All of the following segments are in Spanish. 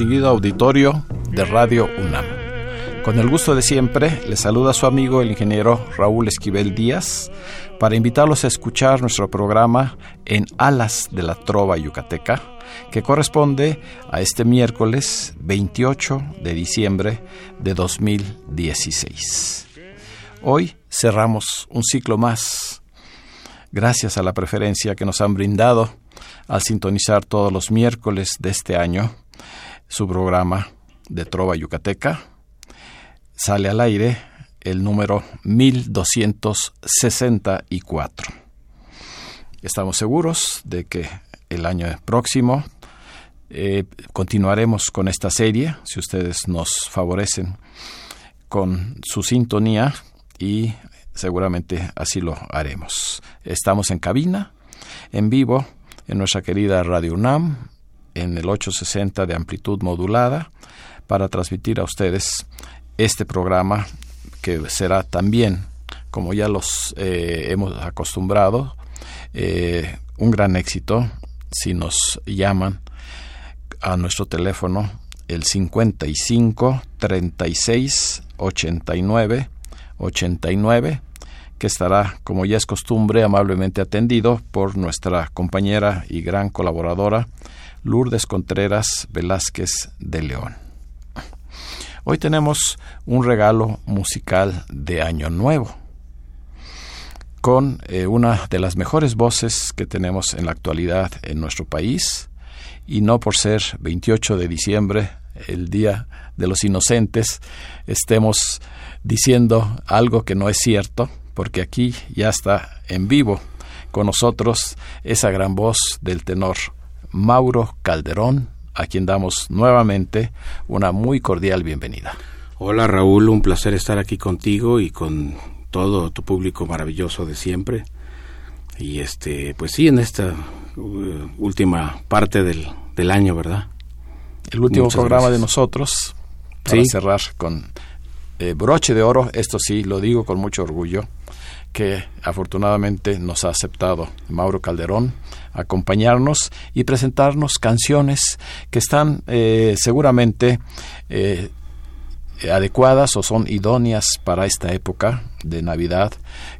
distinguido auditorio de Radio UNAM. Con el gusto de siempre, les saluda su amigo el ingeniero Raúl Esquivel Díaz para invitarlos a escuchar nuestro programa en Alas de la Trova Yucateca, que corresponde a este miércoles 28 de diciembre de 2016. Hoy cerramos un ciclo más, gracias a la preferencia que nos han brindado al sintonizar todos los miércoles de este año su programa de Trova Yucateca. Sale al aire el número 1264. Estamos seguros de que el año próximo eh, continuaremos con esta serie, si ustedes nos favorecen con su sintonía y seguramente así lo haremos. Estamos en cabina, en vivo, en nuestra querida Radio UNAM, en el 860 de amplitud modulada, para transmitir a ustedes este programa que será también, como ya los eh, hemos acostumbrado, eh, un gran éxito si nos llaman a nuestro teléfono el 55 36 89 89 que estará, como ya es costumbre, amablemente atendido por nuestra compañera y gran colaboradora Lourdes Contreras Velázquez de León. Hoy tenemos un regalo musical de Año Nuevo con eh, una de las mejores voces que tenemos en la actualidad en nuestro país y no por ser 28 de diciembre, el Día de los Inocentes, estemos diciendo algo que no es cierto, porque aquí ya está en vivo con nosotros esa gran voz del tenor Mauro Calderón, a quien damos nuevamente una muy cordial bienvenida. Hola Raúl, un placer estar aquí contigo y con todo tu público maravilloso de siempre. Y este, pues sí, en esta uh, última parte del, del, año, ¿verdad? El último Muchas programa gracias. de nosotros, para Sí. cerrar con eh, broche de oro, esto sí, lo digo con mucho orgullo, que afortunadamente nos ha aceptado Mauro Calderón acompañarnos y presentarnos canciones que están eh, seguramente eh, adecuadas o son idóneas para esta época de Navidad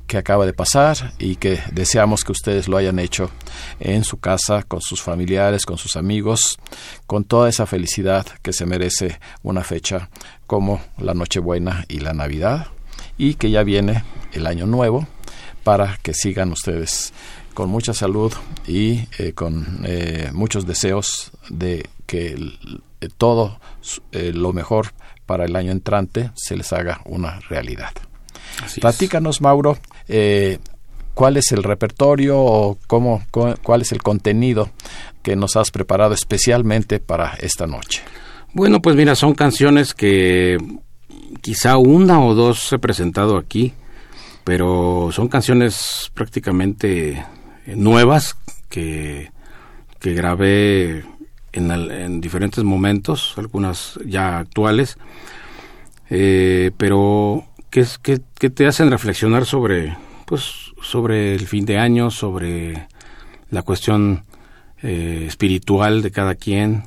que acaba de pasar y que deseamos que ustedes lo hayan hecho en su casa, con sus familiares, con sus amigos, con toda esa felicidad que se merece una fecha como la Nochebuena y la Navidad y que ya viene el año nuevo para que sigan ustedes con mucha salud y eh, con eh, muchos deseos de que el- eh, todo eh, lo mejor para el año entrante se les haga una realidad. Así es. Platícanos, Mauro, eh, cuál es el repertorio o cómo, cu- cuál es el contenido que nos has preparado especialmente para esta noche. Bueno, pues mira, son canciones que quizá una o dos he presentado aquí, pero son canciones prácticamente nuevas que, que grabé en, al- en diferentes momentos, algunas ya actuales, eh, pero que, es- que, que te hacen reflexionar sobre, pues, sobre el fin de año, sobre la cuestión eh, espiritual de cada quien,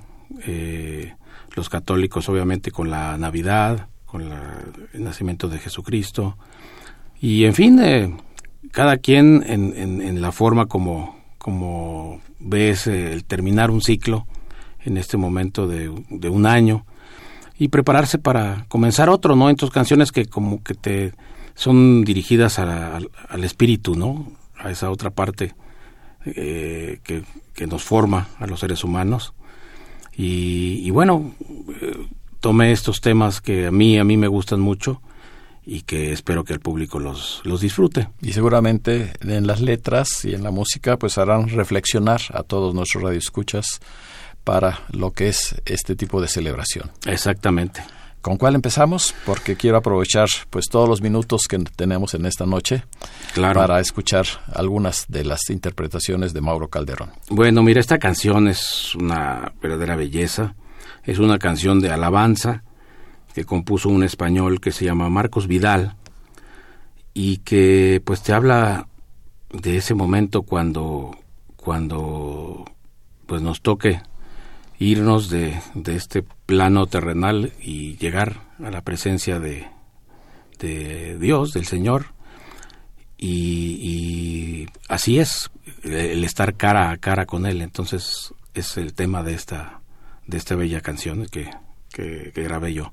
eh, los católicos obviamente con la Navidad, con la- el nacimiento de Jesucristo, y en fin, eh, cada quien en, en- en la forma como, como ves el terminar un ciclo en este momento de, de un año y prepararse para comenzar otro, ¿no? Entonces canciones que como que te son dirigidas a al espíritu, ¿no? A esa otra parte eh, que, que nos forma a los seres humanos. Y, y bueno, eh, tomé estos temas que a mí, a mí me gustan mucho y que espero que el público los, los disfrute. Y seguramente en las letras y en la música pues harán reflexionar a todos nuestros radioescuchas para lo que es este tipo de celebración. Exactamente. ¿Con cuál empezamos? Porque quiero aprovechar pues todos los minutos que tenemos en esta noche Claro. para escuchar algunas de las interpretaciones de Mauro Calderón. Bueno, mira, esta canción es una verdadera belleza. Es una canción de alabanza que compuso un español que se llama Marcos Vidal y que pues te habla de ese momento cuando cuando pues nos toque irnos de, de este plano terrenal y llegar a la presencia de, de Dios, del Señor. Y, así es, el estar cara a cara con Él. Entonces es el tema de esta, de esta bella canción que, que grabé yo.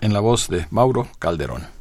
En la voz de Mauro Calderón.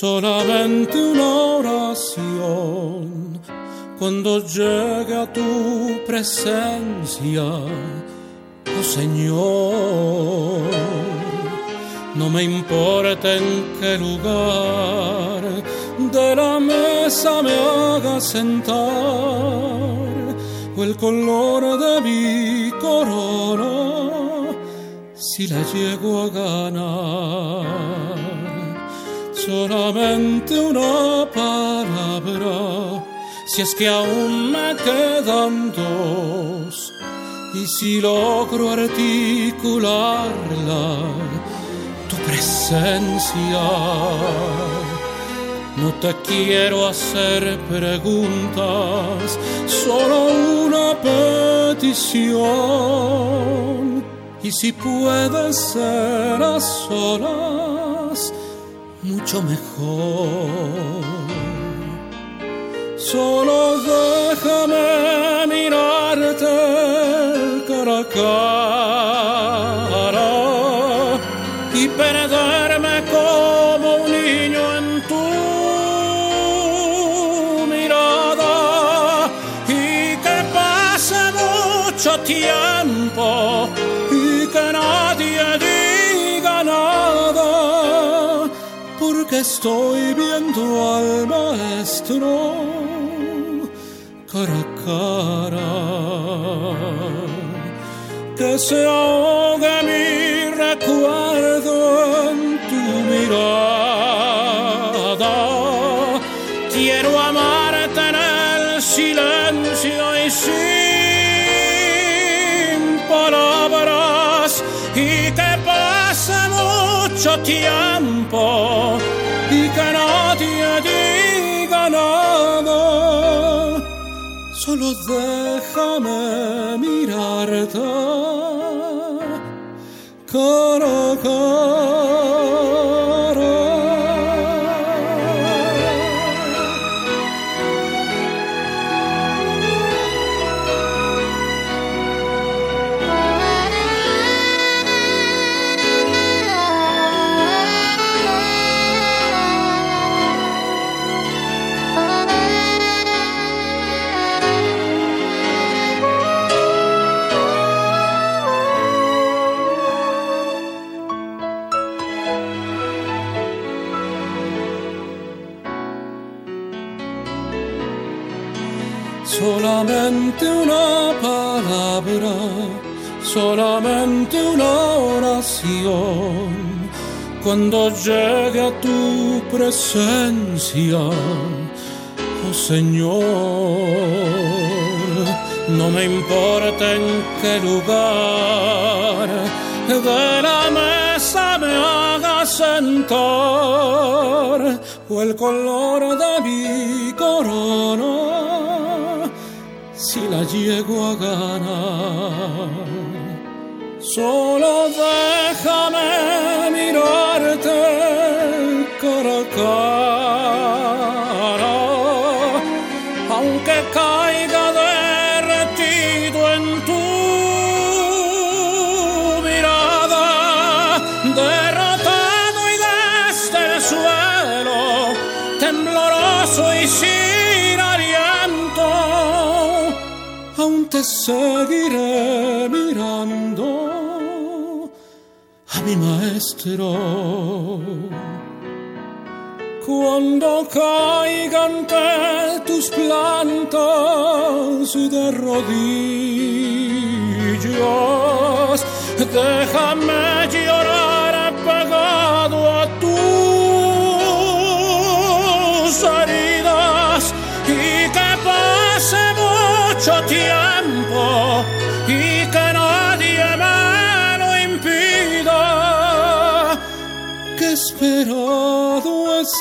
Solamente una oración. Cuando llegue a tu presencia, oh Señor, no me importa en qué lugar de la mesa me haga sentar o el color de mi corona si la llego a ganar. Solamente una palabra, si es que aún me quedan dos, y si logro articularla, tu presencia. No te quiero hacer preguntas, solo una petición. Y si puede ser a solas, mucho mejor. Solo déjame mirarte cara a cara y perderme estoy viendo al maestro cara a cara que se ahogue mi recuerdo en tu mirada. Quiero amarte en el silencio y sin palabras y que pase mucho tiempo Solo déjame mirarte. Cara Cuando llegue a tu presencia, oh Señor, no me importa en qué lugar de la mesa me haga sentar o el color de mi corona si la llego a ganar. Solo déjame mirarte cara maestro. Cuando caigan tus plantas de rodillas, déjame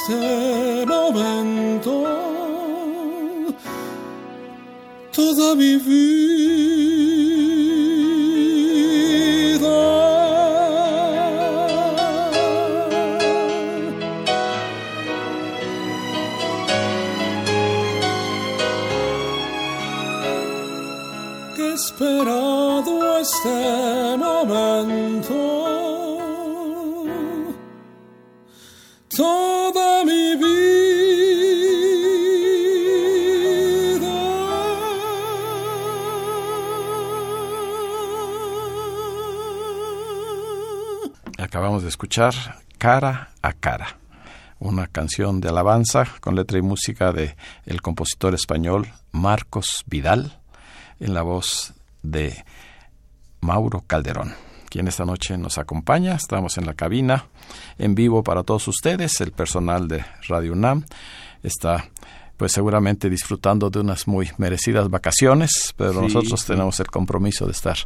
este momento toda mi vida. Acabamos de escuchar Cara a Cara, una canción de alabanza con letra y música de el compositor español Marcos Vidal, en la voz de Mauro Calderón, quien esta noche nos acompaña. Estamos en la cabina, en vivo para todos ustedes. El personal de Radio UNAM está pues seguramente disfrutando de unas muy merecidas vacaciones, pero Sí, nosotros sí. tenemos el compromiso de estar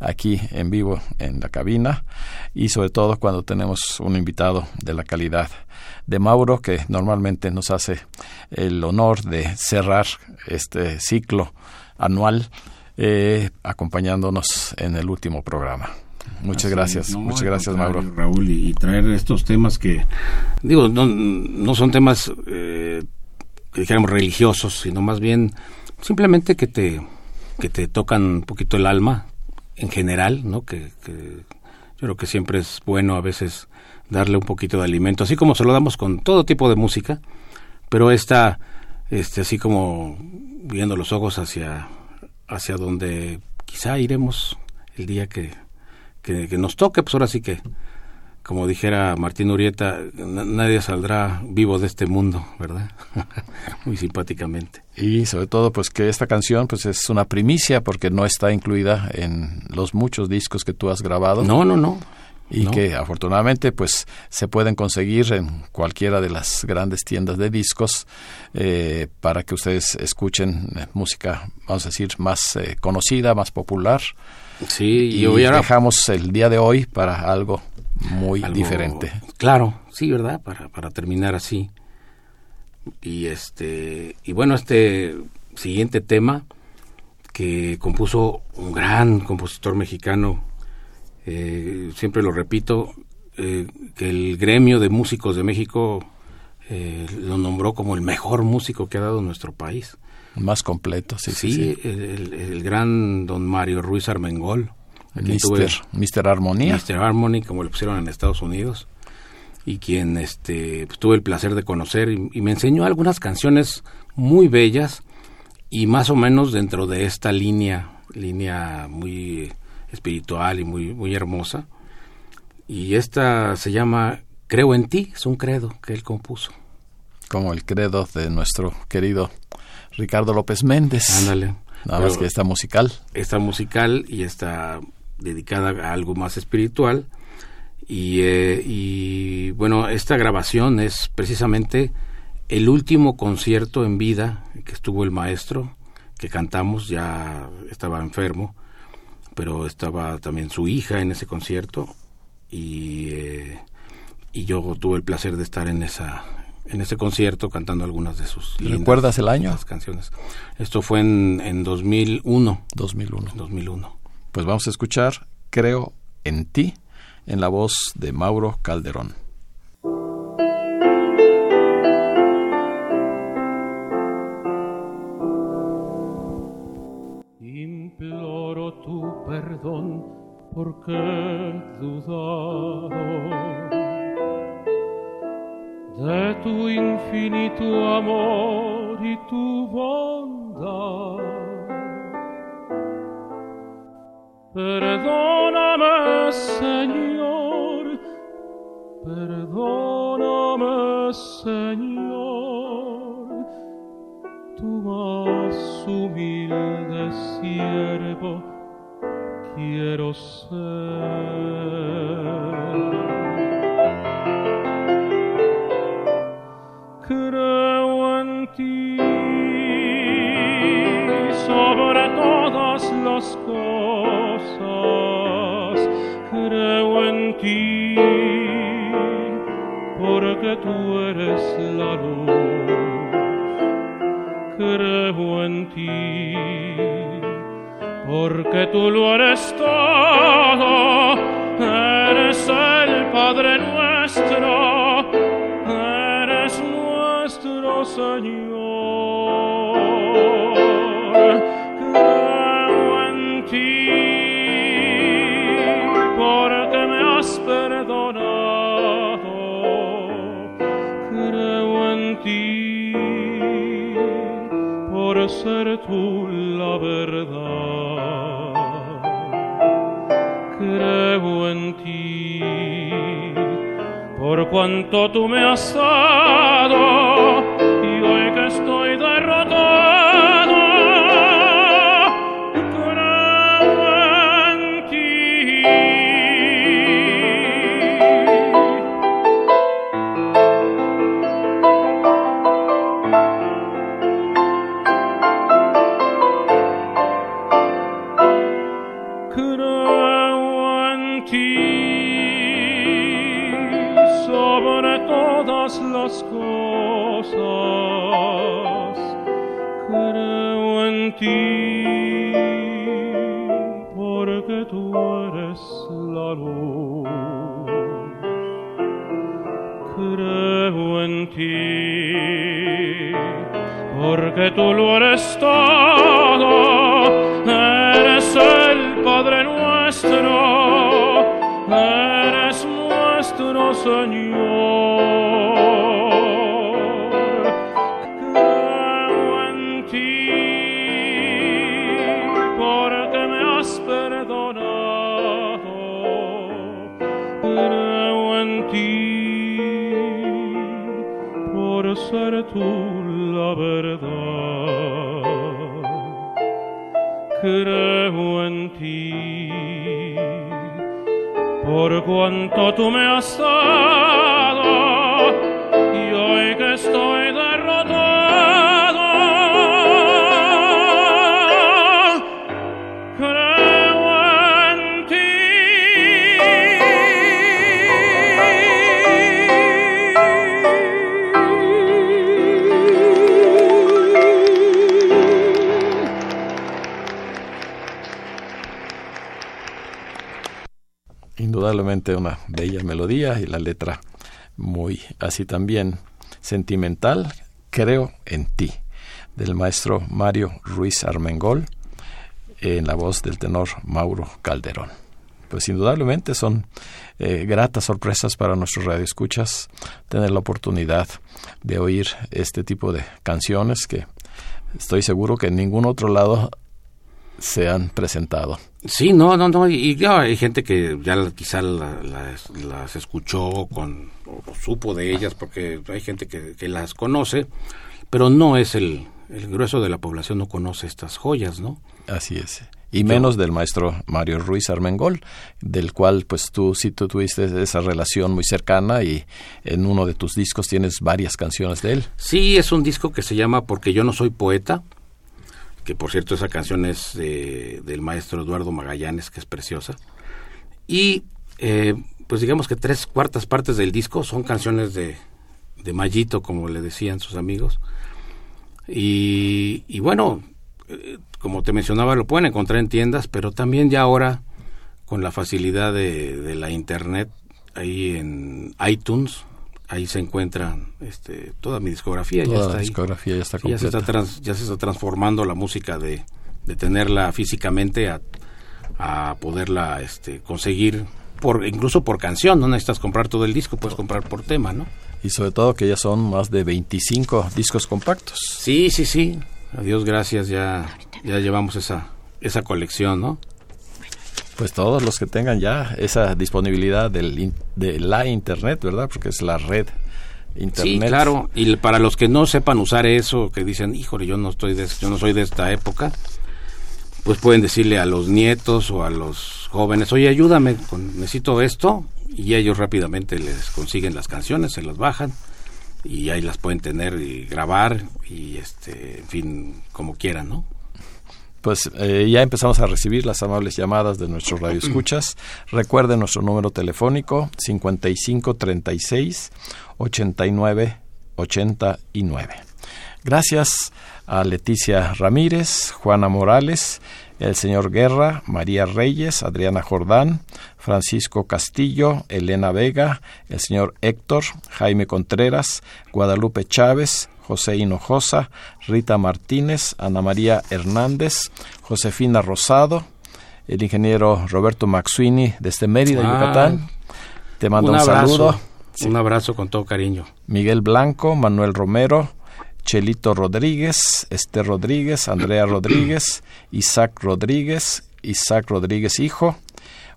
aquí en vivo en la cabina y sobre todo cuando tenemos un invitado de la calidad de Mauro que normalmente nos hace el honor de cerrar este ciclo anual eh, acompañándonos en el último programa. Muchas Así gracias, no, muchas gracias Mauro. Raúl, y, y traer estos temas que, digo, no, no son temas eh, que dijéramos religiosos, sino más bien simplemente que te, que te tocan un poquito el alma en general, ¿no? Que, que yo creo que siempre es bueno a veces darle un poquito de alimento, así como se lo damos con todo tipo de música, pero esta, este, así como viendo los ojos hacia, hacia donde quizá iremos el día que, que, que nos toque, pues ahora sí que, como dijera Martín Urieta, na- nadie saldrá vivo de este mundo, ¿verdad? Muy simpáticamente. Y sobre todo, pues que esta canción pues es una primicia porque no está incluida en los muchos discos que tú has grabado. No, no, no. y no. que afortunadamente pues se pueden conseguir en cualquiera de las grandes tiendas de discos eh, para que ustedes escuchen eh, música vamos a decir más eh, conocida más popular Sí, y, y, ahora dejamos el día de hoy para algo muy algo- diferente Claro, sí, ¿verdad? Para, para terminar así. Y este y bueno, este siguiente tema que compuso un gran compositor mexicano, eh, siempre lo repito, eh, que el gremio de músicos de México eh, lo nombró como el mejor músico que ha dado nuestro país. más completo sí sí, sí. El, el- el gran don Mario Ruiz Armengol. Aquí Mister, tuve- Mister Armonía Mr. Harmony, como le pusieron en Estados Unidos, y quien este, pues, tuve el placer de conocer y, y me enseñó algunas canciones muy bellas y más o menos dentro de esta línea, línea muy espiritual y muy, muy hermosa. Y esta se llama Creo en ti, es un credo que él compuso. como el credo de nuestro querido Ricardo López Méndez Ándale. nada más Pero- que está musical esta musical y está dedicada a algo más espiritual. Y, eh, y, bueno, esta grabación es precisamente el último concierto en vida que estuvo el maestro, que cantamos, ya estaba enfermo, pero estaba también su hija en ese concierto y, eh, y yo tuve el placer de estar en esa en ese concierto cantando algunas de sus lindas- ¿Recuerdas el año? lindas canciones. Esto fue en, en 2001. 2001 2001. Pues vamos a escuchar Creo en ti en la voz de Mauro Calderón. Imploro tu perdón porque he dudado de tu infinito amor y tu bondad. Perdóname, Señor, perdóname, Señor, tu más humilde siervo quiero ser. creo tú eres la luz, creo en ti porque tú lo eres todo, cuanto tú me has dado, tú lo eres todo, eres el Padre nuestro, eres nuestro Señor. Cuanto tú me has dado, una bella melodía y la letra muy así también sentimental, Creo en ti, del maestro Mario Ruiz Armengol, en la voz del tenor Mauro Calderón. Pues indudablemente son eh, gratas sorpresas para nuestros radioescuchas tener la oportunidad de oír este tipo de canciones que estoy seguro que en ningún otro lado se han presentado. Sí, no, no, no, y, ya hay gente que ya quizá las, escuchó con, o, supo de ellas, porque hay gente que, las conoce, pero no es el, el, grueso de la población no conoce estas joyas, ¿no? Así es. Y menos del maestro Mario Ruiz Armengol, del cual pues tú sí tú tuviste esa relación muy cercana y en uno de tus discos tienes varias canciones de él. Sí, es un disco que se llama Porque yo no soy poeta, que por cierto esa canción es del maestro Eduardo Magallanes, que es preciosa. Y eh, pues digamos que tres cuartas partes del disco son canciones de, de Mayito, como le decían sus amigos. Y, y bueno, eh, como te mencionaba, lo pueden encontrar en tiendas, pero también ya ahora con la facilidad de, de la internet, ahí en iTunes, ahí se encuentra este, toda mi discografía. ya está discografía ya está completa. Ya se está, ya se está transformando la música de, de tenerla físicamente a, a poderla este, conseguir por incluso por canción, no necesitas comprar todo el disco, puedes comprar por tema, ¿no? Y sobre todo que ya son más de 25 discos compactos. Sí, sí, sí. Adiós, gracias, ya ya llevamos esa esa colección, ¿no? Pues todos los que tengan ya esa disponibilidad del, de la Internet, ¿verdad? Porque es la red Internet. Sí, claro. Y para los que no sepan usar eso, que dicen, híjole, yo no, estoy de, yo no soy de esta época, pues pueden decirle a los nietos o a los jóvenes, oye, ayúdame, necesito esto, y ellos rápidamente les consiguen las canciones, se las bajan y ahí las pueden tener y grabar y este, en fin, como quieran, ¿no? Pues eh, ya empezamos a recibir las amables llamadas de nuestros radioescuchas. Recuerden nuestro número telefónico 5536 89 89. Gracias a Leticia Ramírez, Juana Morales, el señor Guerra, María Reyes, Adriana Jordán, Francisco Castillo, Elena Vega, el señor Héctor, Jaime Contreras, Guadalupe Chávez, José Hinojosa, Rita Martínez, Ana María Hernández, Josefina Rosado, el ingeniero Roberto Maxuini desde Mérida, ah, Yucatán. Te mando un, saludo. Un abrazo con todo cariño. Miguel Blanco, Manuel Romero, Chelito Rodríguez, Esther Rodríguez, Andrea Rodríguez, Isaac Rodríguez, Isaac Rodríguez Hijo,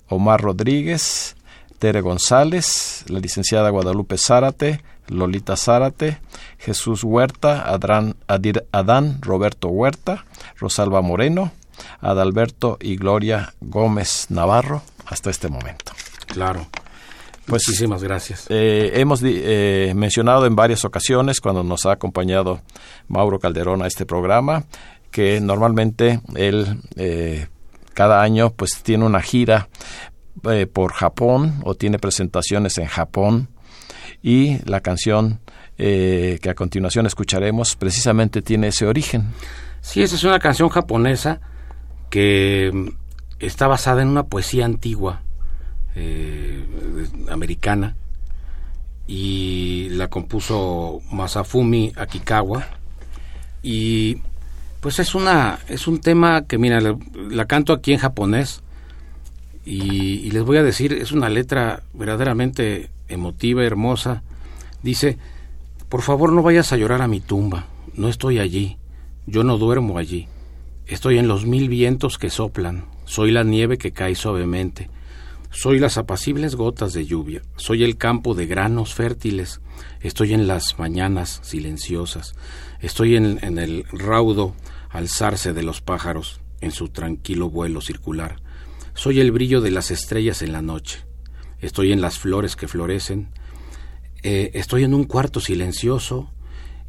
Omar Rodríguez, Tere González, la licenciada Guadalupe Zárate, Lolita Zárate, Jesús Huerta, Adán, Adán Roberto Huerta, Rosalba Moreno, Adalberto y Gloria Gómez Navarro hasta este momento. Claro. Pues, Muchísimas gracias. Eh, hemos eh, mencionado en varias ocasiones cuando nos ha acompañado Mauro Calderón a este programa que normalmente él eh, cada año pues tiene una gira por Japón o tiene presentaciones en Japón y la canción que a continuación escucharemos precisamente tiene ese origen. Sí, esa es una canción japonesa que está basada en una poesía antigua eh, americana y la compuso Masafumi Akikawa y pues es una es un tema que mira la, canto aquí en japonés y, les voy a decir es una letra verdaderamente emotiva hermosa. Dice por favor no vayas a llorar a mi tumba. No estoy allí. Yo no duermo allí. Estoy en los mil vientos que soplan. Soy la nieve que cae suavemente. Soy las apacibles gotas de lluvia, soy el campo de granos fértiles, estoy en las mañanas silenciosas, estoy en, el raudo alzarse de los pájaros en su tranquilo vuelo circular, soy el brillo de las estrellas en la noche, estoy en las flores que florecen, eh, estoy en un cuarto silencioso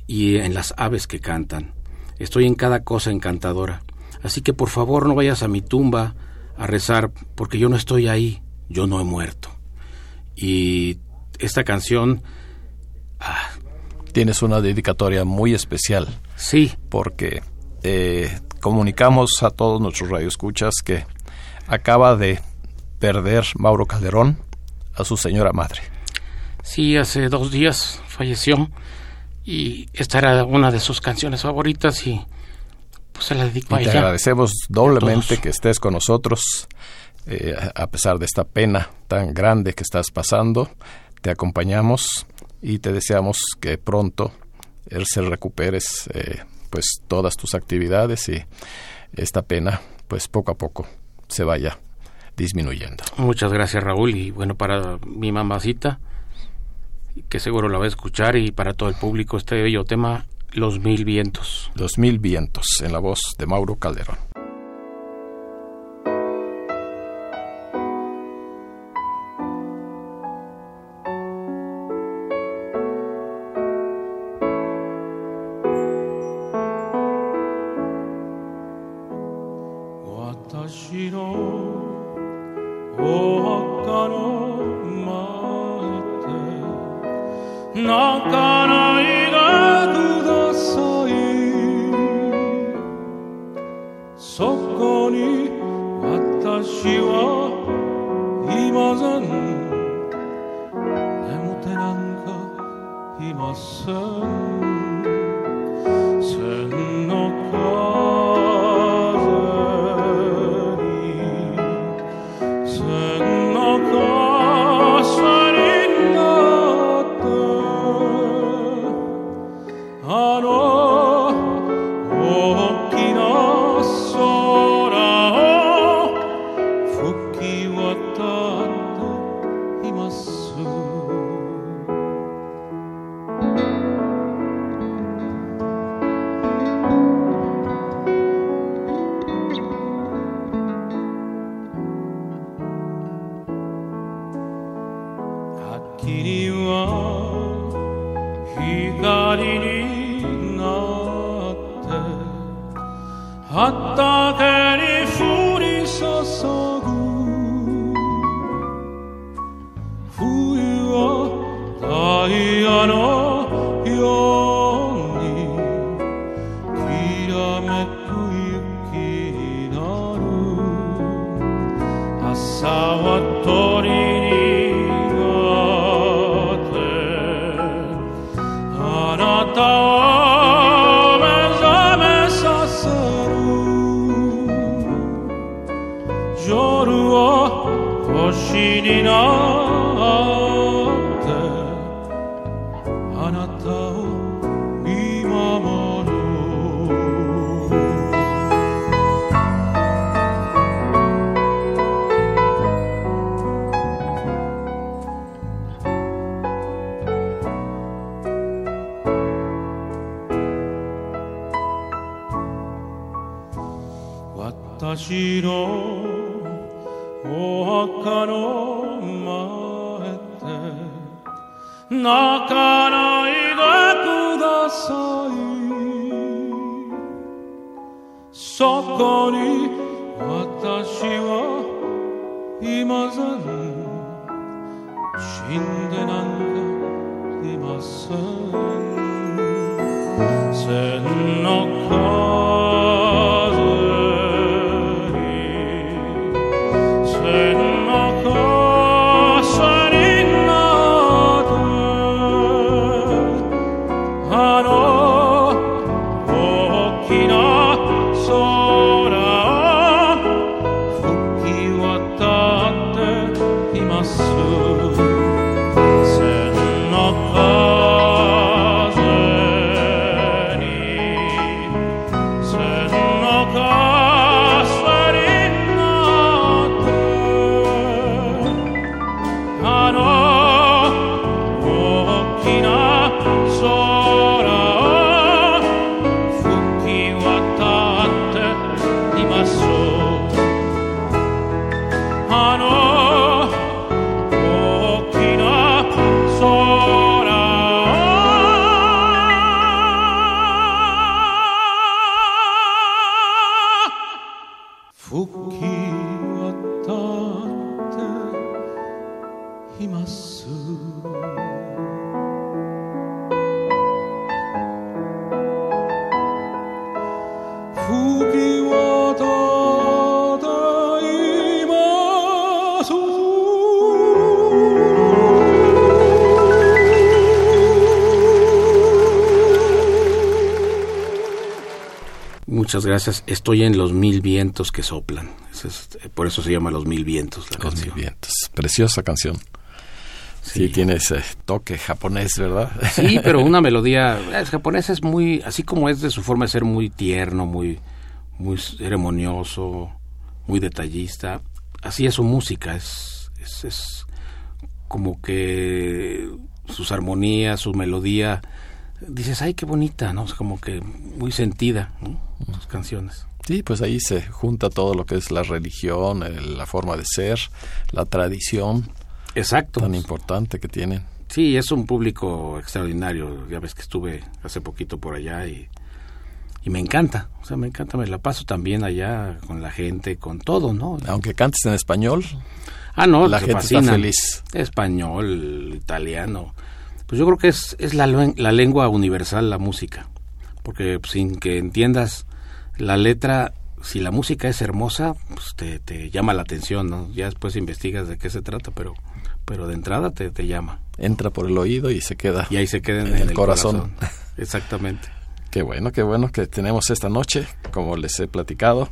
y en las aves que cantan, estoy en cada cosa encantadora, así que por favor no vayas a mi tumba a rezar porque yo no estoy ahí, yo no he muerto. Y esta canción... Ah, Tienes una dedicatoria muy especial. Sí. Porque eh, comunicamos a todos nuestros radioescuchas que acaba de perder Mauro Calderón a su señora madre. Sí, hace dos días falleció y esta era una de sus canciones favoritas y pues se la dedico a ella. Te agradecemos doblemente que estés con nosotros eh, a pesar de esta pena tan grande que estás pasando, te acompañamos y te deseamos que pronto se recuperes eh, pues todas tus actividades y esta pena pues poco a poco se vaya disminuyendo. Muchas gracias Raúl y bueno para mi mamacita que seguro la va a escuchar y para todo el público este bello tema Los Mil Vientos. Los Mil Vientos en la voz de Mauro Calderón. 君は光に Muchas gracias. Estoy en los mil vientos que soplan. por eso se llama Los Mil Vientos. los Mil Vientos. Preciosa canción. Sí. tiene ese toque japonés, ¿verdad? Sí, pero una melodía. El japonés es muy. Así como es de su forma de ser muy tierno, muy, muy ceremonioso, muy detallista. Así es su música. Es, es, es como que sus armonías, su melodía dices, ay, qué bonita, ¿no? Es como que muy sentida, canciones. Sí, pues ahí se junta todo lo que es la religión, la forma de ser, la tradición. Exacto. Tan importante que tienen. Sí, es un público extraordinario. Ya ves que estuve hace poquito por allá y, y me encanta. O sea, me encanta, me la paso también allá con la gente, con todo, ¿no? Aunque cantes en español. Ah, no, la gente está feliz. Español, italiano pues yo creo que es, es la, la lengua universal la música, porque sin que entiendas la letra, si la música es hermosa, pues te, te, llama la atención, ¿no? Ya después investigas de qué se trata, pero, pero de entrada te, te llama. Entra por el oído y se queda. Y ahí se queda en, el, corazón. Exactamente. Qué bueno, qué bueno que tenemos esta noche, como les he platicado,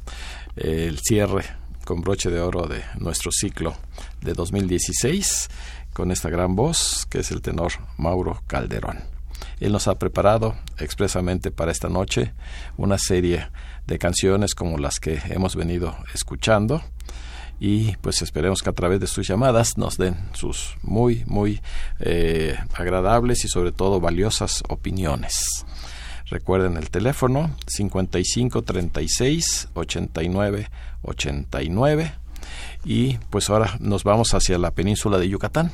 el cierre con broche de oro de nuestro ciclo de 2016 con esta gran voz que es el tenor Mauro Calderón. Él nos ha preparado expresamente para esta noche una serie de canciones como las que hemos venido escuchando y pues esperemos que a través de sus llamadas nos den sus muy, muy eh, agradables y sobre todo valiosas opiniones. Recuerden el teléfono 55 36 89 89 y pues ahora nos vamos hacia la península de Yucatán.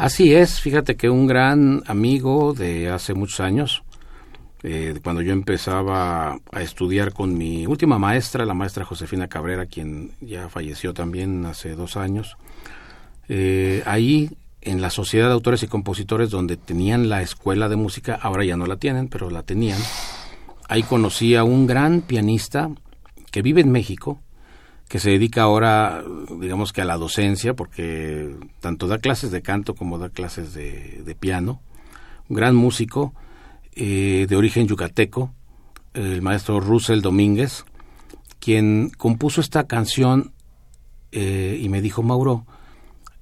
Así es, fíjate que un gran amigo de hace muchos años, eh, cuando yo empezaba a estudiar con mi última maestra, la maestra Josefina Cabrera, quien ya falleció también hace dos años, eh, ahí en la Sociedad de Autores y Compositores, donde tenían la escuela de música, ahora ya no la tienen, pero la tenían, ahí conocí a un gran pianista que vive en México, que se dedica ahora, digamos que a la docencia, porque tanto da clases de canto como da clases de, piano, un gran músico eh, de origen yucateco, el maestro Russell Domínguez, quien compuso esta canción eh, y me dijo, Mauro,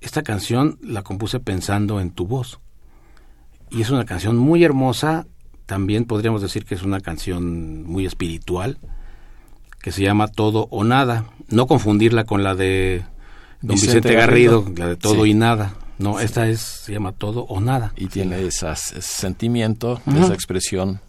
esta canción la compuse pensando en tu voz. Y es una canción muy hermosa, también podríamos decir que es una canción muy espiritual, que se llama Todo o Nada. No confundirla con la de Don Vicente, Garrido, la de Todo y Nada. No, esta es, se llama Todo o Nada. Y tiene ese sentimiento, esa expresión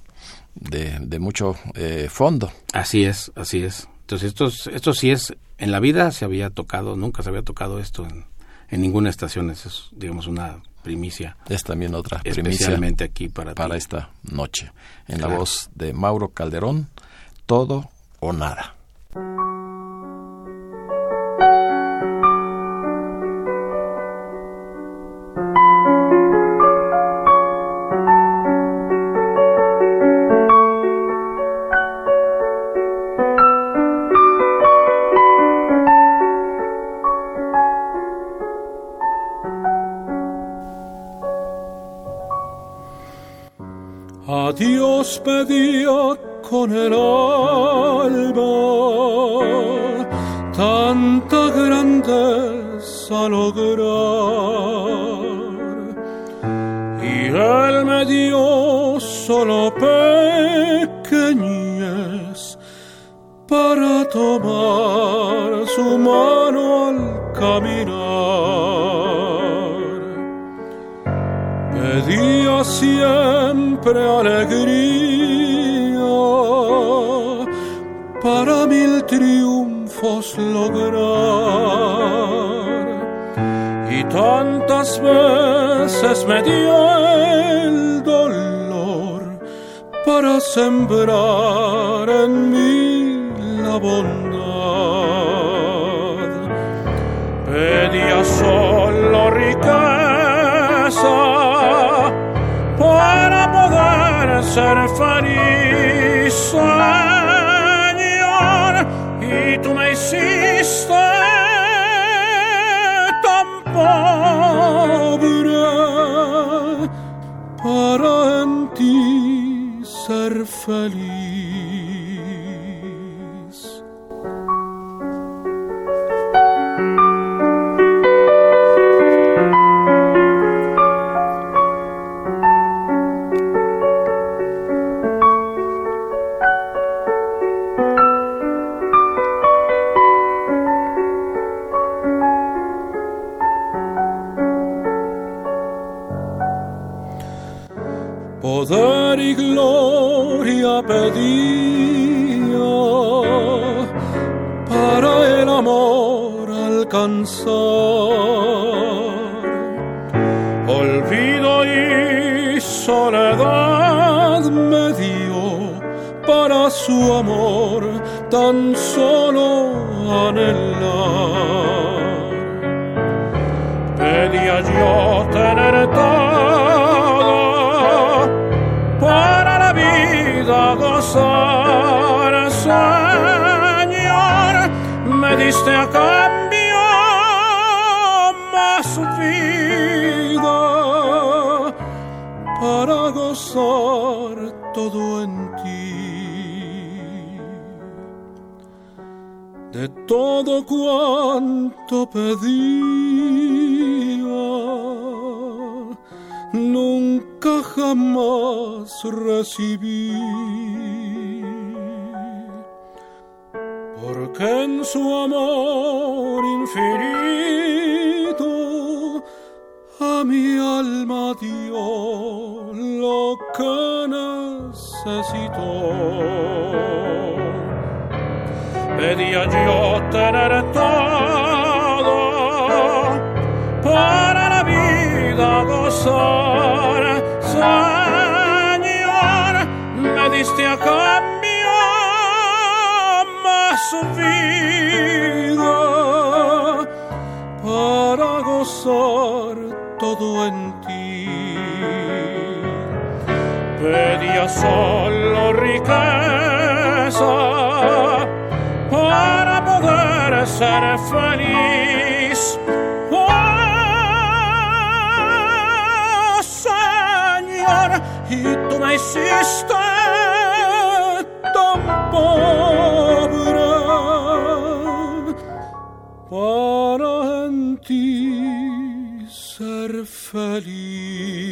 de, de mucho eh, fondo. Así es, así es. Entonces, esto, esto sí es, en la vida se había tocado, nunca se había tocado esto en, en ninguna estación, es, digamos, una primicia. Es también otra primicia. Especialmente aquí para Para esta noche. En la voz de Mauro Calderón, Todo o nada. Adiós pedía con el alma tanta grandeza lograr. Y él me dio solo pequeñez para tomar su mano al caminar. Pedía siempre alegría triunfos lograr. Y tantas veces me dio el dolor para sembrar en mí la bondad. Pedía solo riqueza para poder ser feliz tú me hiciste tan pobre para en ti ser feliz. Pedía yo tener todo para la vida gozar. Señor, me diste a cambio más vida para gozar todo en ti. Pedía solo riqueza ser feliz. Oh, Señor, y tú me hiciste tan pobre para en ti ser feliz.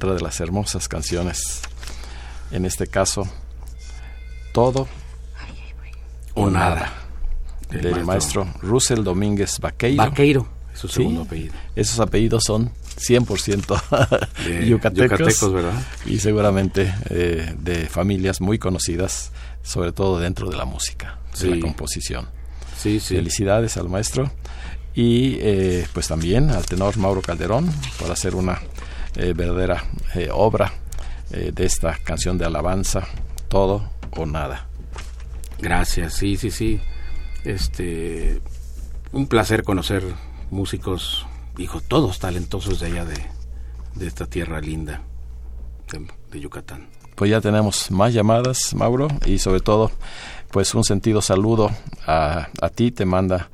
Otra de las hermosas canciones, en este caso, Todo o Nada, Del maestro, Russell Domínguez Vaqueiro. Vaqueiro, es su Sí, segundo apellido. Esos apellidos son 100% De yucatecos, yucatecos, ¿verdad? y seguramente eh, de familias muy conocidas, sobre todo dentro de la música, de la composición. Sí, sí. Felicidades al maestro y eh, pues también al tenor Mauro Calderón por hacer una eh, verdadera eh, obra eh, de esta canción de alabanza, todo o nada. Gracias, sí, sí, sí. Este, un placer conocer músicos, dijo, todos talentosos de allá de, de esta tierra linda de, de Yucatán. Pues ya tenemos más llamadas, Mauro, y sobre todo, pues un sentido saludo a, a ti, te manda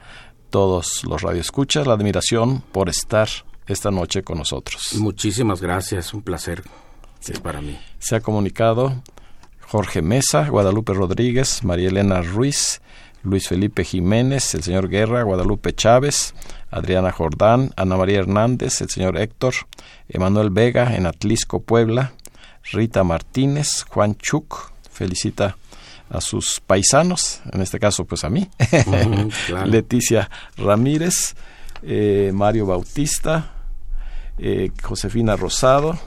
todos los radioescuchas, la admiración por estar esta noche con nosotros. Muchísimas gracias, un placer es para mí. Se ha comunicado Jorge Mesa, Guadalupe Rodríguez, María Elena Ruiz, Luis Felipe Jiménez, el señor Guerra, Guadalupe Chávez, Adriana Jordán, Ana María Hernández, el señor Héctor, Emanuel Vega en Atlisco, Puebla, Rita Martínez, Juan Chuk, felicita a sus paisanos, en este caso pues a mí, claro. Leticia Ramírez, eh, Mario Bautista, eh, Josefina Rosado,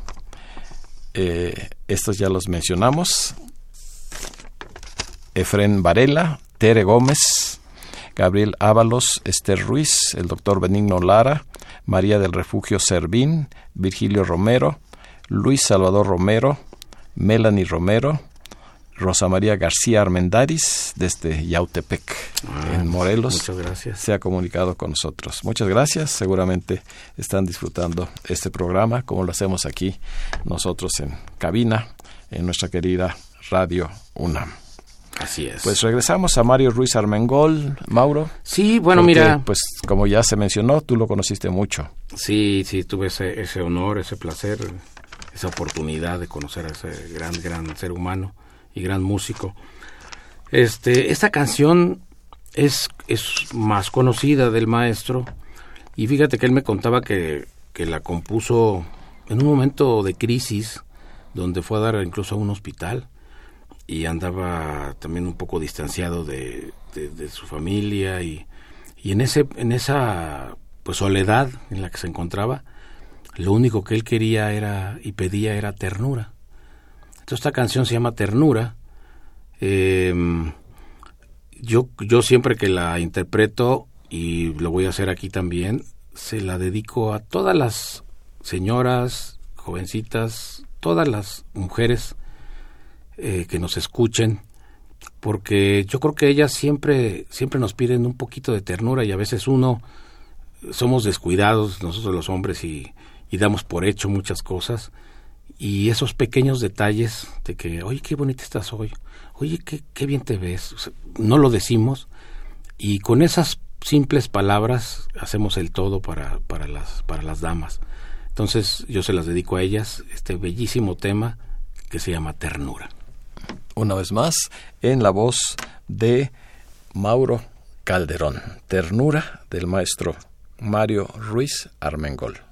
eh, estos ya los mencionamos. Efren Varela, Tere Gómez, Gabriel Ábalos, Esther Ruiz, el doctor Benigno Lara, María del Refugio Servín, Virgilio Romero, Luis Salvador Romero, Melanie Romero, Rosa María García Armendaris, desde Yautepec, Ah, en Morelos Muchas gracias. se ha comunicado con nosotros. Muchas gracias. Seguramente están disfrutando este programa como lo hacemos aquí nosotros en cabina, en nuestra querida Radio UNAM. Así es. Pues regresamos a Mario Ruiz Armengol, Mauro. sí, bueno, porque, mira, Pues como ya se mencionó, tú lo conociste mucho. sí, sí, tuve ese, ese honor, ese placer, esa oportunidad de conocer a ese gran, gran ser humano gran músico. Este, esta canción es, es más conocida del maestro y fíjate que él me contaba que, que la compuso en un momento de crisis donde fue a dar incluso a un hospital y andaba también un poco distanciado de, de- de su familia y, y en ese en esa pues soledad en la que se encontraba lo único que él quería era y pedía era ternura esta canción se llama ternura. Em, yo yo siempre que la interpreto y lo voy a hacer aquí también se la dedico a todas las señoras jovencitas todas las mujeres eh, que nos escuchen porque yo creo que ellas siempre siempre nos piden un poquito de ternura y a veces uno somos descuidados nosotros los hombres y, y damos por hecho muchas cosas y esos pequeños detalles de que oye qué bonita estás hoy oye qué, qué bien te ves no lo decimos y con esas simples palabras hacemos el todo para, para las para las damas Entonces yo se las dedico a ellas, este bellísimo tema que se llama Ternura. Una vez más, en la voz de Mauro Calderón, Ternura del maestro Mario Ruiz Armengol.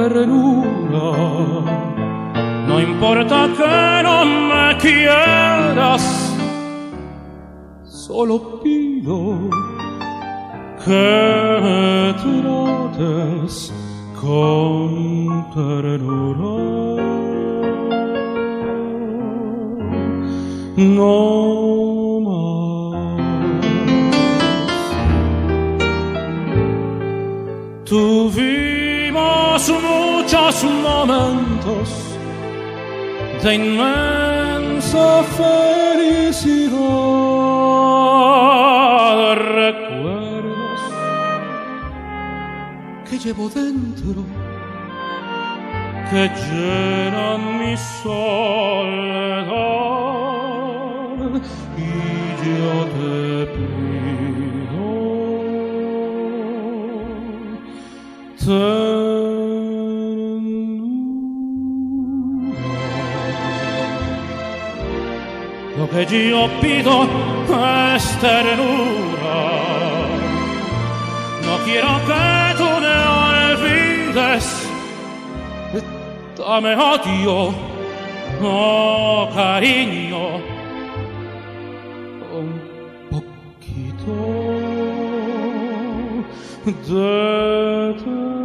Ternura. No importa que no me quieras, solo pido que trates con ternura. no más. Tuvimos muchos momentos de inmensa felicidad, recuerdos que llevo dentro que llenan mi soledad y yo te pido ed io pido questa ternura no quiero que tú me olvides dame odio oh cariño. Un poquito de tu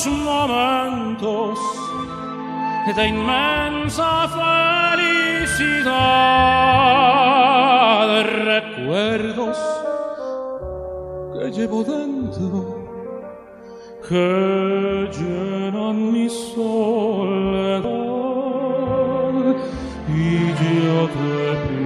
momentos de inmensa felicidad, recuerdos que llevo dentro que llenan mi soledad y yo te pido.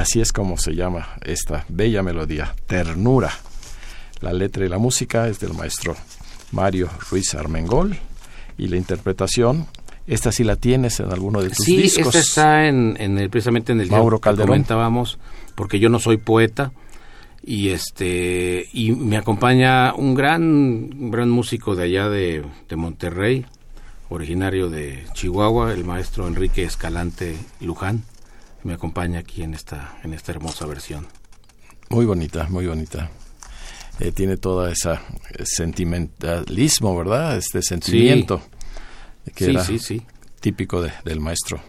Así es como se llama esta bella melodía, Ternura. La letra y la música es del maestro Mario Ruiz Armengol y la interpretación Esta sí la tienes en alguno de tus sí, discos. esta está en, en el, precisamente en el Mauro libro que Calderón. comentábamos, porque yo no soy poeta y este y me acompaña un gran un gran músico de allá de, de Monterrey, originario de Chihuahua, el maestro Enrique Escalante Luján. Me acompaña aquí en esta en esta hermosa versión. Muy bonita, muy bonita. Eh, tiene toda esa sentimentalismo, ¿verdad? Este sentimiento que sí, era sí, sí. típico de- del maestro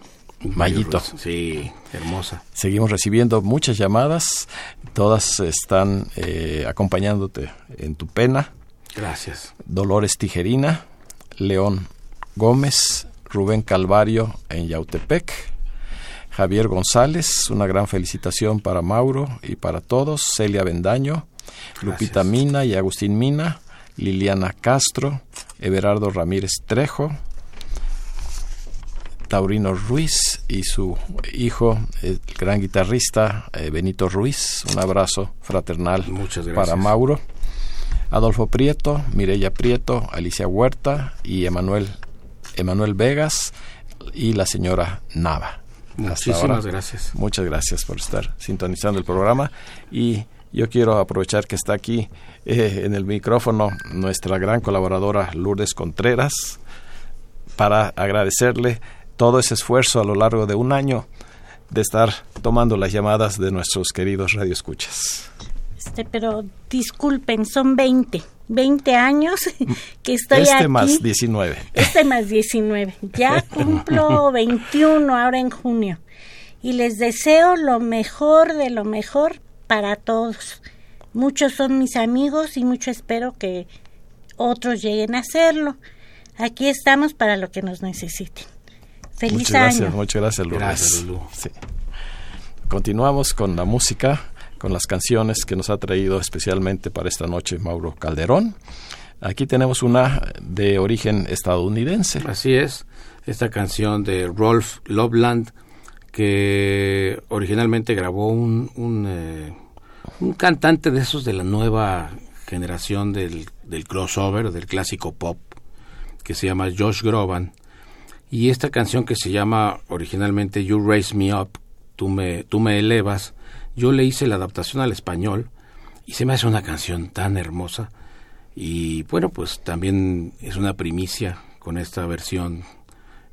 Mayito. Sí, hermosa. Seguimos recibiendo muchas llamadas, todas están eh, acompañándote en tu pena. Gracias. Dolores Tijerina, León Gómez, Rubén Calvario en Yautepec, Javier González, una gran felicitación para Mauro y para todos, Celia Bendaño, Lupita Mina y Agustín Mina, Liliana Castro, Everardo Ramírez Trejo, Taurino Ruiz y su hijo, el gran guitarrista eh, Benito Ruiz. Un abrazo fraternal para Mauro. Adolfo Prieto, Mireya Prieto, Alicia Huerta y Emanuel, Emanuel Vegas y la señora Nava. Muchísimas ahora, gracias. Muchas gracias por estar sintonizando el programa y yo quiero aprovechar que está aquí eh, en el micrófono nuestra gran colaboradora Lourdes Contreras para agradecerle todo ese esfuerzo a lo largo de un año de estar tomando las llamadas de nuestros queridos radioescuchas. Este, pero disculpen, son 20, 20 años que estoy este aquí. más 19. Este más 19. Ya cumplo 21 ahora en junio. Y les deseo lo mejor de lo mejor para todos. Muchos son mis amigos y mucho espero que otros lleguen a hacerlo. Aquí estamos para lo que nos necesiten. Feliz Muchas gracias, año. muchas gracias, Lourdes. Gracias, Lulú. Sí. Continuamos con la música, con las canciones que nos ha traído especialmente para esta noche Mauro Calderón. Aquí tenemos una de origen estadounidense. Así es, esta canción de Rolf Loveland que originalmente grabó un, un, eh, cantante de esos de la nueva generación del, del crossover, del clásico pop, que se llama Josh Groban. Y esta canción que se llama originalmente You Raise Me Up, tú me, tú me elevas, yo le hice la adaptación al español y se me hace una canción tan hermosa. Y bueno, pues también es una primicia con esta versión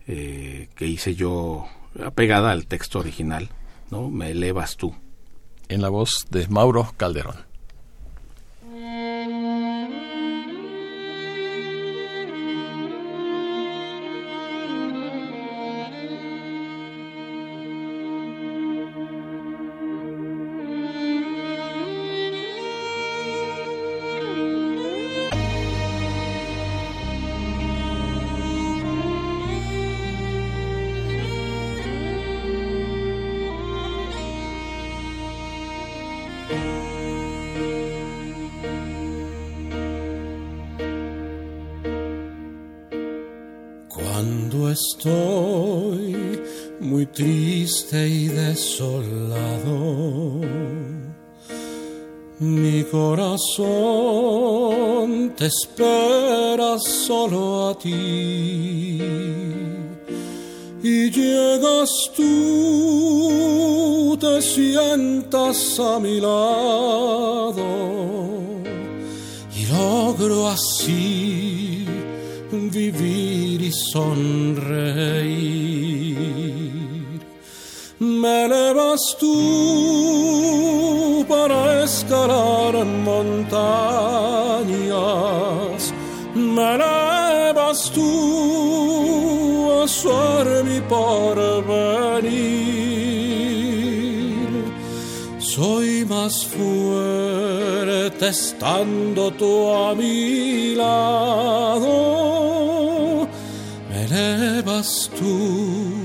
eh, que hice yo apegada al texto original, ¿no? Me elevas tú. En la voz de Mauro Calderón. Triste y desolado, mi corazón te espera solo a ti. Y llegas tú, te sientas a mi lado y logro así vivir y sonreír. Me elevas tú para escalar montañas, me elevas tú a ser mi porvenir. Soy más fuerte estando tú a mi lado. Me elevas tú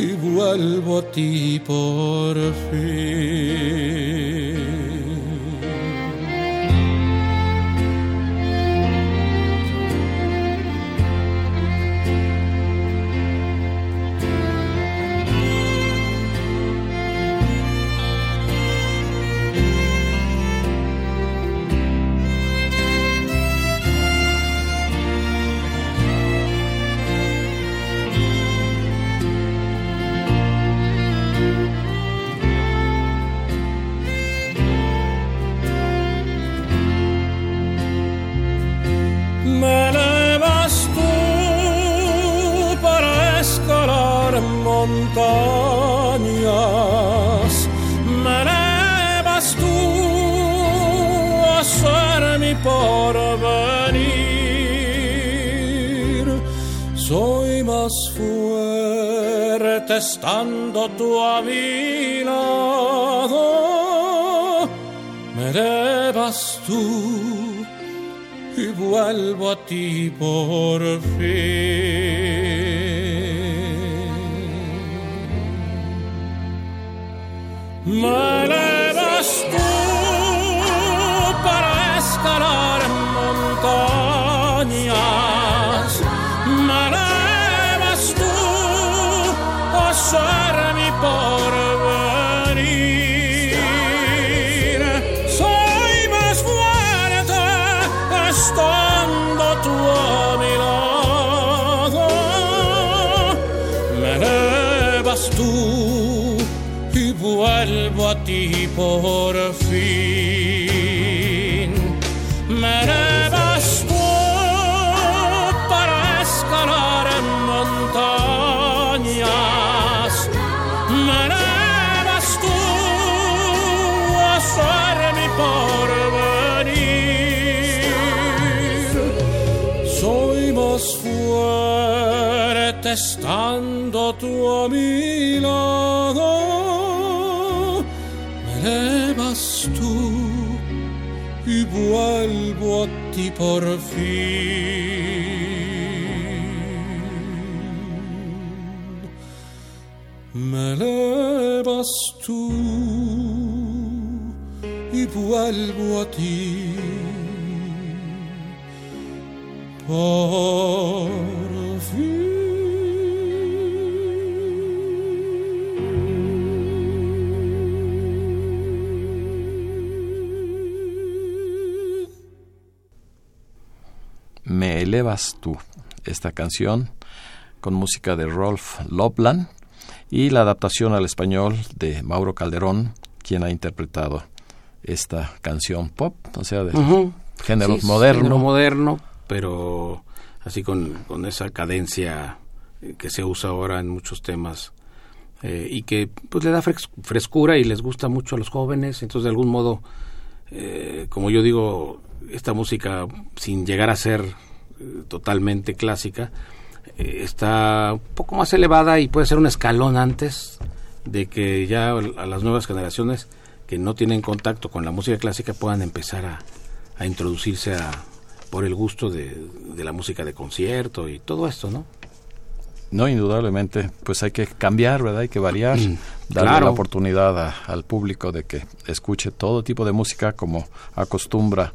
y vuelvo a ti por fin. Más fuerte estando tú a mi lado, me elevas tú y vuelvo a ti por fin. Me elevas tú para escalar montañas. Ser mi porvenir. Soy más fuerte estando tú a mi lado. Me elevas tú y vuelvo a ti por fin. Estando tú a mi lado. Me elevas tú y vuelvo a ti por fin. Me elevas tú y vuelvo a ti por Elevas tú, esta canción con música de Rolf Loplan y la adaptación al español de Mauro Calderón, quien ha interpretado esta canción pop, o sea, de género Sí, moderno. género moderno, pero así con, con esa cadencia eh, que se usa ahora en muchos temas eh, y que pues le da fres- frescura y les gusta mucho a los jóvenes. Entonces, de algún modo, eh, como yo digo, esta música, sin llegar a ser totalmente clásica, eh, está un poco más elevada y puede ser un escalón antes de que ya a las nuevas generaciones que no tienen contacto con la música clásica puedan empezar a, a introducirse a, por el gusto de la música de concierto y todo esto, ¿no? No, indudablemente, pues hay que cambiar, ¿verdad? Hay que variar, Mm, darle claro. la oportunidad a- al público de que escuche todo tipo de música como acostumbra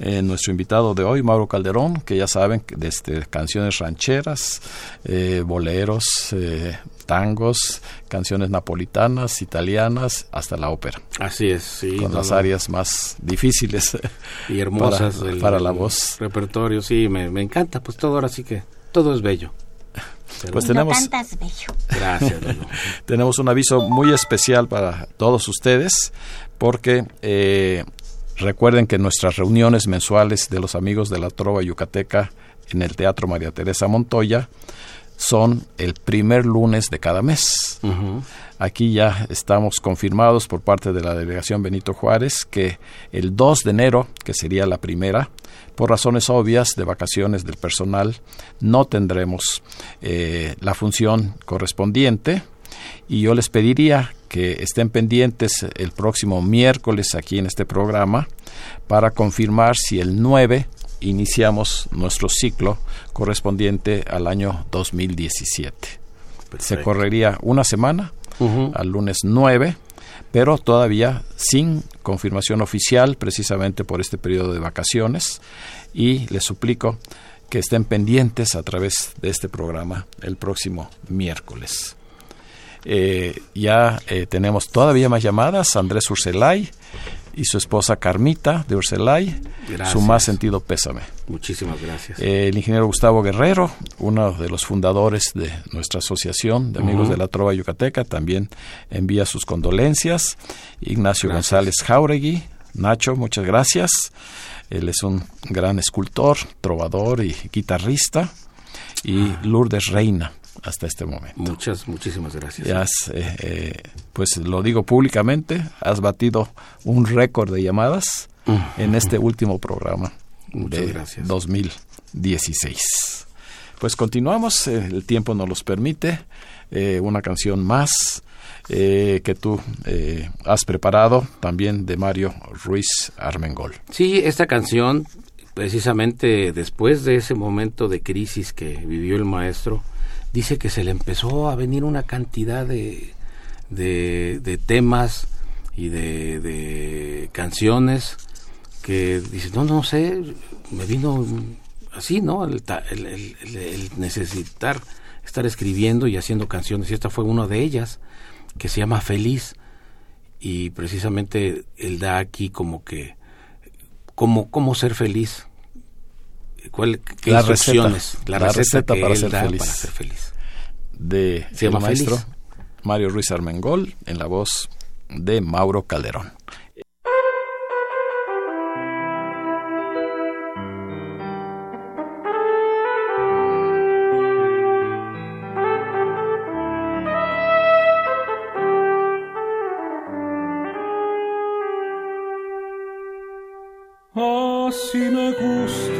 eh, nuestro invitado de hoy, Mauro Calderón, que ya saben, desde canciones rancheras, eh, boleros, eh, tangos, canciones napolitanas, italianas, hasta la ópera, Así es, sí. con las áreas más difíciles y hermosas para, para la voz. repertorio, sí, me, me encanta, pues todo ahora sí que todo es bello. Pues tenemos... cantas bello. Gracias, tenemos un aviso muy especial para todos ustedes porque eh, recuerden que nuestras reuniones mensuales de los amigos de la Trova Yucateca en el Teatro María Teresa Montoya son el primer lunes de cada mes. Aquí ya estamos confirmados por parte de la delegación Benito Juárez que el 2 de enero, que sería la primera, por razones obvias de vacaciones del personal, no tendremos eh, la función correspondiente. Y yo les pediría que estén pendientes el próximo miércoles aquí en este programa para confirmar si el 9 iniciamos nuestro ciclo correspondiente al año 2017. Se correría una semana al lunes 9, pero todavía sin confirmación oficial, precisamente por este periodo de vacaciones. Y les suplico que estén pendientes a través de este programa el próximo miércoles. Eh, ya eh, tenemos todavía más llamadas. Andrés Urselay y su esposa Carmita de Urselay. Gracias. Su más sentido pésame. Muchísimas gracias. Eh, el ingeniero Gustavo Guerrero, uno de los fundadores de nuestra asociación de amigos de la Trova Yucateca, también envía sus condolencias. Ignacio Gracias. González Jauregui, Nacho, muchas gracias. Él es un gran escultor, trovador y guitarrista. Y Lourdes Reina, hasta este momento. Muchas, muchísimas gracias. Has, eh, eh, pues lo digo públicamente, has batido un récord de llamadas en este último programa Muchas de gracias. 2016. Pues continuamos, eh, el tiempo nos los permite. eh, una canción más eh, que tú eh, has preparado, también de Mario Ruiz Armengol. Sí, esta canción, precisamente después de ese momento de crisis que vivió el maestro, dice que se le empezó a venir una cantidad de, de, temas y de, canciones que dice, no, no sé, me vino así, ¿no? El, ta- el- el- el- el necesitar estar escribiendo y haciendo canciones, y esta fue una de ellas, que se llama Feliz, y precisamente él da aquí como que cómo, cómo ser feliz. ¿Cuál, qué La instrucciones? receta, la, la receta, receta que para él ser da feliz. para ser feliz. de Se el maestro Feliz. Mario Ruiz Armengol en la voz de Mauro Calderón. Así me gustas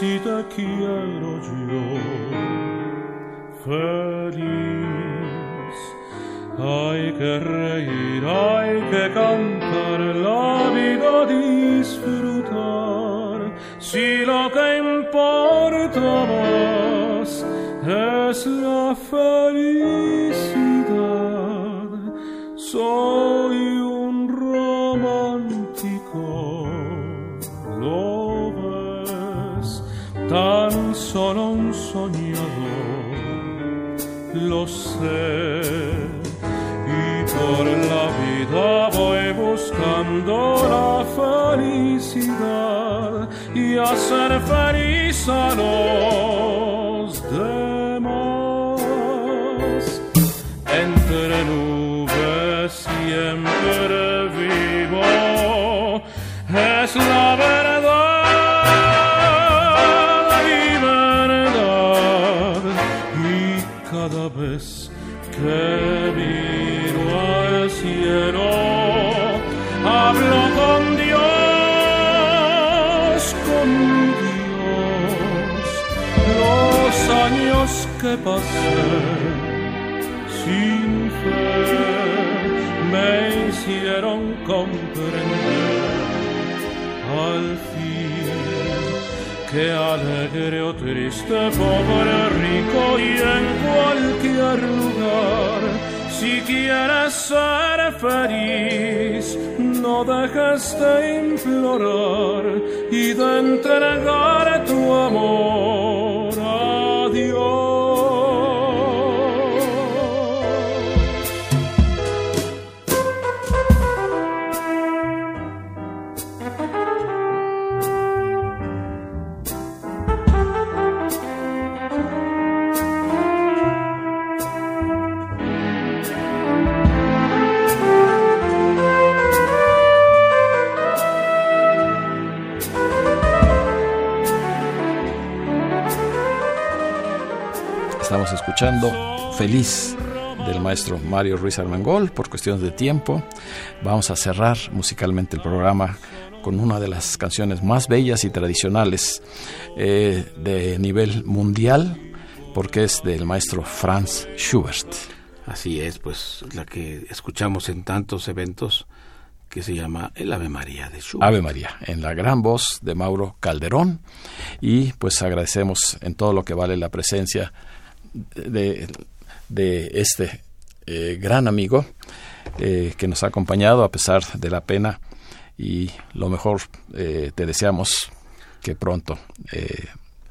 así te quiero yo, feliz. Hay que reír, hay que cantar, la vida disfrutar, si lo que importa más es la felicidad. Soy tan solo un soñador, lo sé. Y por la vida voy buscando la felicidad y hacer feliz a los demás. Entre nubes siempre pasé sin fe me hicieron comprender al fin que alegre o triste, pobre, rico y en cualquier lugar. Si quieres ser feliz, no dejes de implorar y de entregar tu amor escuchando Feliz del maestro Mario Ruiz Armengol. Por cuestiones de tiempo, vamos a cerrar musicalmente el programa con una de las canciones más bellas y tradicionales eh, de nivel mundial, porque es del maestro Franz Schubert. Así es, pues la que escuchamos en tantos eventos que se llama el Ave María de Schubert. Ave María, en la gran voz de Mauro Calderón. Y pues agradecemos en todo lo que vale la presencia de, de este eh, gran amigo eh, que nos ha acompañado a pesar de la pena y lo mejor eh, te deseamos que pronto eh,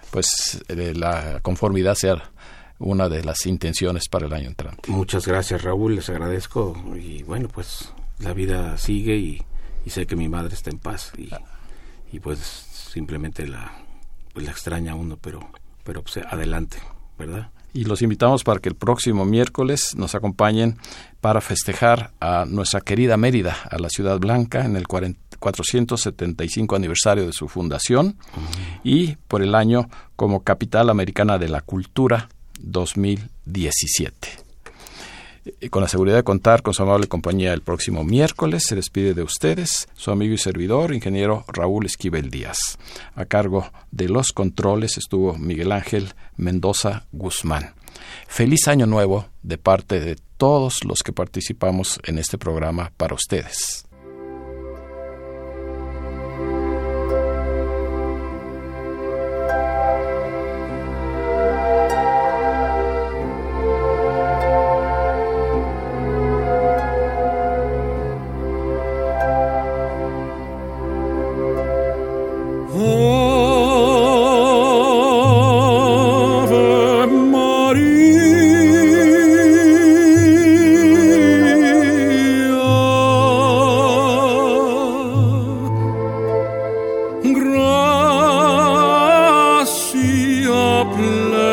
pues eh, la conformidad sea una de las intenciones para el año entrante. Muchas gracias Raúl, les agradezco y bueno pues la vida sigue y, sé que mi madre está en paz y, pues simplemente la, pues, la extraña uno, pero, pero pues, adelante, ¿verdad? Y los invitamos para que el próximo miércoles nos acompañen para festejar a nuestra querida Mérida, a la Ciudad Blanca, en el 475 aniversario de su fundación y por el año como Capital Americana de la Cultura 2017 con la seguridad de contar con su amable compañía el próximo miércoles, se despide de ustedes su amigo y servidor, ingeniero Raúl Esquivel Díaz. A cargo de los controles estuvo Miguel Ángel Mendoza Guzmán. Feliz año nuevo de parte de todos los que participamos en este programa para ustedes. blood.